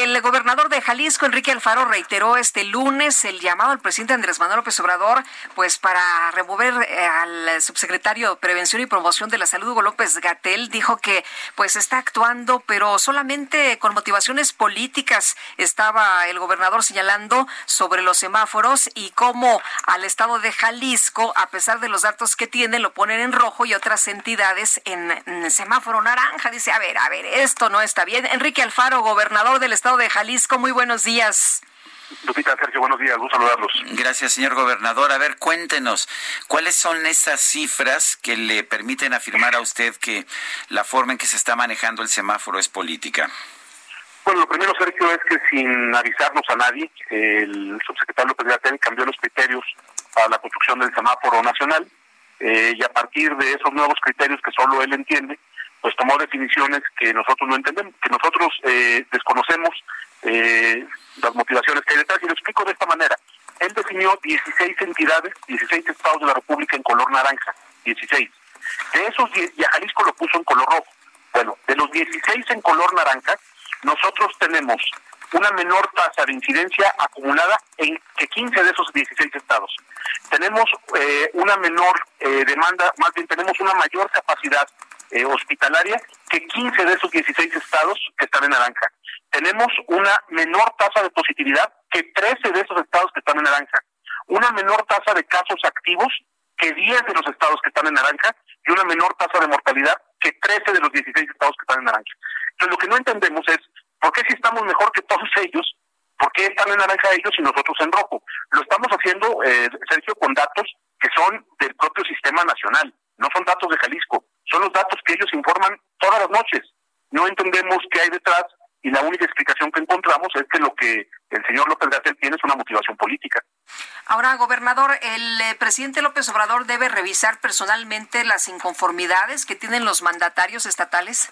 El gobernador de Jalisco, Enrique Alfaro, reiteró este lunes el llamado al presidente Andrés Manuel López Obrador, pues para remover eh, al subsecretario de Prevención y Promoción de la Salud, Hugo López Gatel, dijo que pues está actuando, pero solamente con motivaciones políticas. Estaba el gobernador señalando sobre los semáforos y cómo al estado de Jalisco, a pesar de los datos que tiene, lo ponen en rojo y otras entidades en, en semáforo naranja. Dice, a ver, a ver, esto no está bien. Enrique Alfaro, gobernador del estado de Jalisco. Muy buenos días. Lupita, Sergio, buenos días, gusto saludarlos. Gracias, señor gobernador. A ver, cuéntenos, ¿cuáles son esas cifras que le permiten afirmar a usted que la forma en que se está manejando el semáforo es política? Bueno, lo primero, Sergio, es que sin avisarnos a nadie, el subsecretario López Gatel cambió los criterios para la construcción del semáforo nacional eh, y a partir de esos nuevos criterios que solo él entiende, tomó definiciones que nosotros no entendemos, que nosotros eh, desconocemos eh, las motivaciones que hay detrás. Y lo explico de esta manera. Él definió 16 entidades, 16 estados de la República en color naranja, 16. De esos, y a Jalisco lo puso en color rojo. Bueno, de los 16 en color naranja, nosotros tenemos una menor tasa de incidencia acumulada en que 15 de esos 16 estados. Tenemos eh, una menor eh, demanda, más bien tenemos una mayor capacidad eh, hospitalaria que 15 de esos 16 estados que están en naranja. Tenemos una menor tasa de positividad que 13 de esos estados que están en naranja. Una menor tasa de casos activos que 10 de los estados que están en naranja y una menor tasa de mortalidad que 13 de los 16 estados que están en naranja. Entonces lo que no entendemos es ¿Por qué si estamos mejor que todos ellos? ¿Por qué están en naranja ellos y nosotros en rojo? Lo estamos haciendo, eh, Sergio, con datos que son del propio sistema nacional, no son datos de Jalisco, son los datos que ellos informan todas las noches. No entendemos qué hay detrás y la única explicación que encontramos es que lo que el señor López Gatel tiene es una motivación política. Ahora, gobernador, el eh, presidente López Obrador debe revisar personalmente las inconformidades que tienen los mandatarios estatales.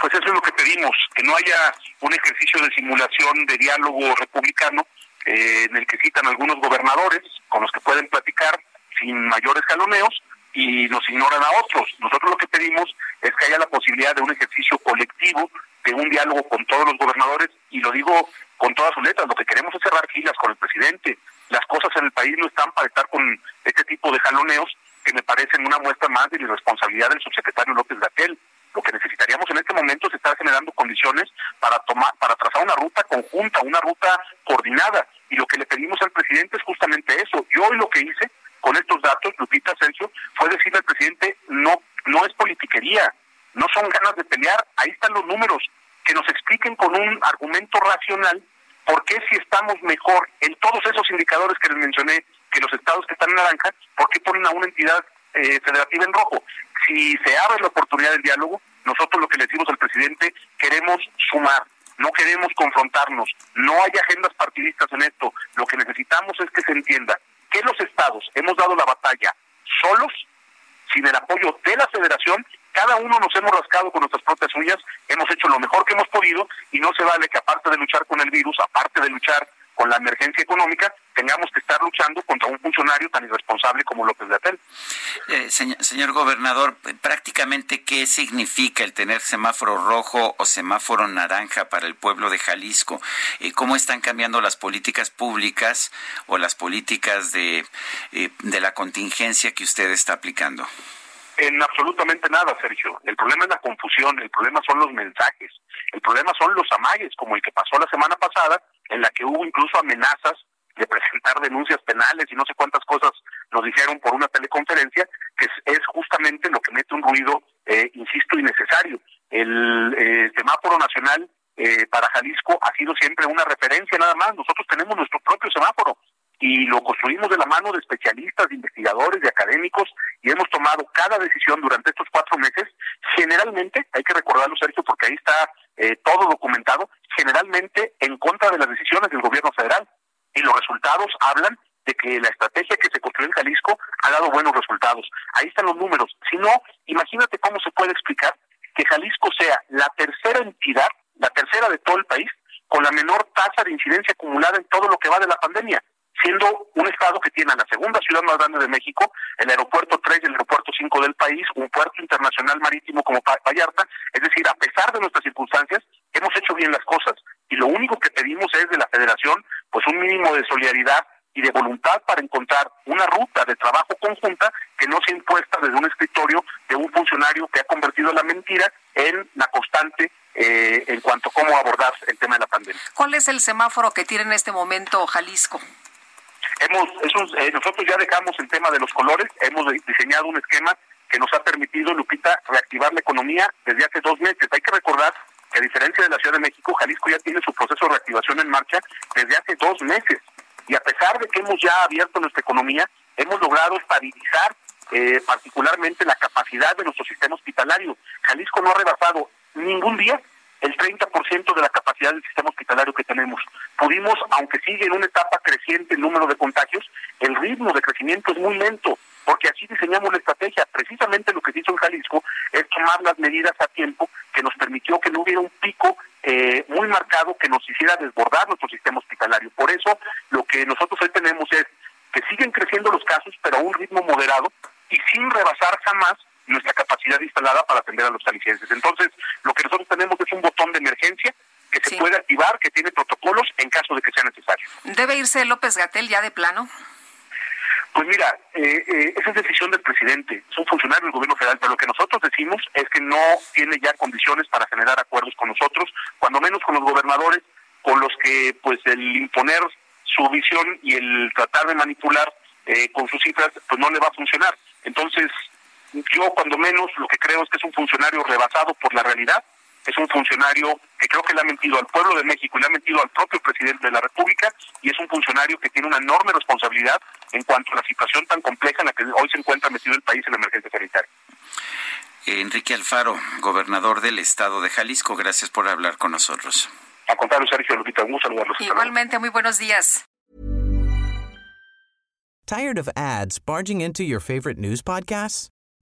Pues eso es lo que pedimos, que no haya un ejercicio de simulación de diálogo republicano eh, en el que citan algunos gobernadores con los que pueden platicar sin mayores jaloneos y nos ignoran a otros. Nosotros lo que pedimos es que haya la posibilidad de un ejercicio colectivo, de un diálogo con todos los gobernadores, y lo digo con todas sus letras, lo que queremos es cerrar filas con el presidente. Las cosas en el país no están para estar con este tipo de jaloneos que me parecen una muestra más de la irresponsabilidad del subsecretario López Gatel. Lo que necesitaríamos en este momento es estar generando condiciones para tomar, para trazar una ruta conjunta, una ruta coordinada. Y lo que le pedimos al presidente es justamente eso. Yo hoy lo que hice con estos datos, Lupita Asensio, fue decirle al presidente, no, no es politiquería, no son ganas de pelear, ahí están los números, que nos expliquen con un argumento racional por qué si estamos mejor en todos esos indicadores que les mencioné, que los estados que están en naranja, ¿por qué ponen a una entidad eh, federativa en rojo? si se abre la oportunidad del diálogo, nosotros lo que le decimos al presidente, queremos sumar, no queremos confrontarnos, no hay agendas partidistas en esto, lo que necesitamos es que se entienda que los estados hemos dado la batalla solos, sin el apoyo de la federación, cada uno nos hemos rascado con nuestras propias uñas, hemos hecho lo mejor que hemos podido y no se vale que aparte de luchar con el virus, aparte de luchar con la emergencia económica, tengamos que estar luchando contra un funcionario tan irresponsable como López de Atel. Eh, señor, gobernador, prácticamente, ¿qué significa el tener semáforo rojo o semáforo naranja para el pueblo de Jalisco? Eh, ¿Cómo están cambiando las políticas públicas o las políticas de, eh, de la contingencia que usted está aplicando? En absolutamente nada, Sergio. El problema es la confusión, el problema son los mensajes, el problema son los amagues, como el que pasó la semana pasada, en la que hubo incluso amenazas de presentar denuncias penales y no sé cuántas cosas nos dijeron por una teleconferencia, que es, justamente lo que mete un ruido, eh, insisto, innecesario. El eh, semáforo nacional eh, para Jalisco ha sido siempre una referencia nada más. Nosotros tenemos nuestro propio semáforo y lo construimos de la mano de especialistas, de investigadores, de académicos y hemos tomado cada decisión durante estos cuatro meses. Generalmente, hay que recordarlo, Sergio, porque ahí está todo documentado, generalmente en contra de las decisiones del gobierno federal Y los resultados hablan de que la estrategia que se construyó en Jalisco ha dado buenos resultados. Ahí están los números. Si no, imagínate cómo se puede explicar que Jalisco sea la tercera entidad, la tercera de todo el país, con la menor tasa de incidencia acumulada en todo lo que va de la pandemia, siendo un estado que tiene la segunda ciudad más grande de México, el aeropuerto 3 y el aeropuerto 5 del país, un puerto internacional marítimo como Vallarta, es decir, a pesar de nuestras circunstancias, hemos hecho bien las cosas y lo único que pedimos es de la federación pues un mínimo de solidaridad y de voluntad para encontrar una ruta de trabajo conjunta que no sea impuesta desde un escritorio de un funcionario que ha convertido la mentira en la constante eh, en cuanto a cómo abordar el tema de la pandemia. ¿Cuál es el semáforo que tiene en este momento Jalisco? Hemos, eh, nosotros ya dejamos el tema de los colores, hemos diseñado un esquema que nos ha permitido, Lupita, reactivar la economía desde hace dos meses. Hay que recordar que a diferencia de la Ciudad de México, Jalisco ya tiene su proceso de reactivación en marcha desde hace dos meses. Y a pesar de que hemos ya abierto nuestra economía, hemos logrado estabilizar eh, particularmente la capacidad de nuestro sistema hospitalario. Jalisco no ha rebasado ningún día el 30% de la capacidad del sistema hospitalario que tenemos. Pudimos, aunque sigue en una etapa creciente el número de contagios, el ritmo de crecimiento es muy lento, porque así diseñamos la estrategia. Precisamente lo que se hizo en Jalisco es tomar las medidas a tiempo que nos permitió que no hubiera un pico eh, muy marcado que nos hiciera desbordar nuestro sistema hospitalario. Por eso, lo que nosotros hoy tenemos es que siguen creciendo los casos, pero a un ritmo moderado y sin rebasar jamás nuestra capacidad instalada para atender a los jaliscienses. Entonces, lo que nosotros tenemos es un botón de emergencia que se puede activar, que tiene protocolos en caso de que sea necesario. ¿Debe irse López Gatel ya de plano? Pues mira, eh, eh, esa es decisión del presidente, es un funcionario del gobierno federal, pero lo que nosotros decimos es que no tiene ya condiciones para generar acuerdos con nosotros, cuando menos con los gobernadores, con los que pues el imponer su visión y el tratar de manipular eh, con sus cifras, pues no le va a funcionar. Entonces, yo cuando menos lo que creo es que es un funcionario rebasado por la realidad, es un funcionario que creo que le ha mentido al pueblo de México y le ha mentido al propio presidente de la República y es un funcionario que tiene una enorme responsabilidad en cuanto a la situación tan compleja en la que hoy se encuentra metido el país en la emergencia sanitaria. Enrique Alfaro, gobernador del estado de Jalisco, gracias por hablar con nosotros. A contrario, Sergio Lupita, un saludarlos. Igualmente, muy buenos días. Tired of ads barging into your favorite news podcasts?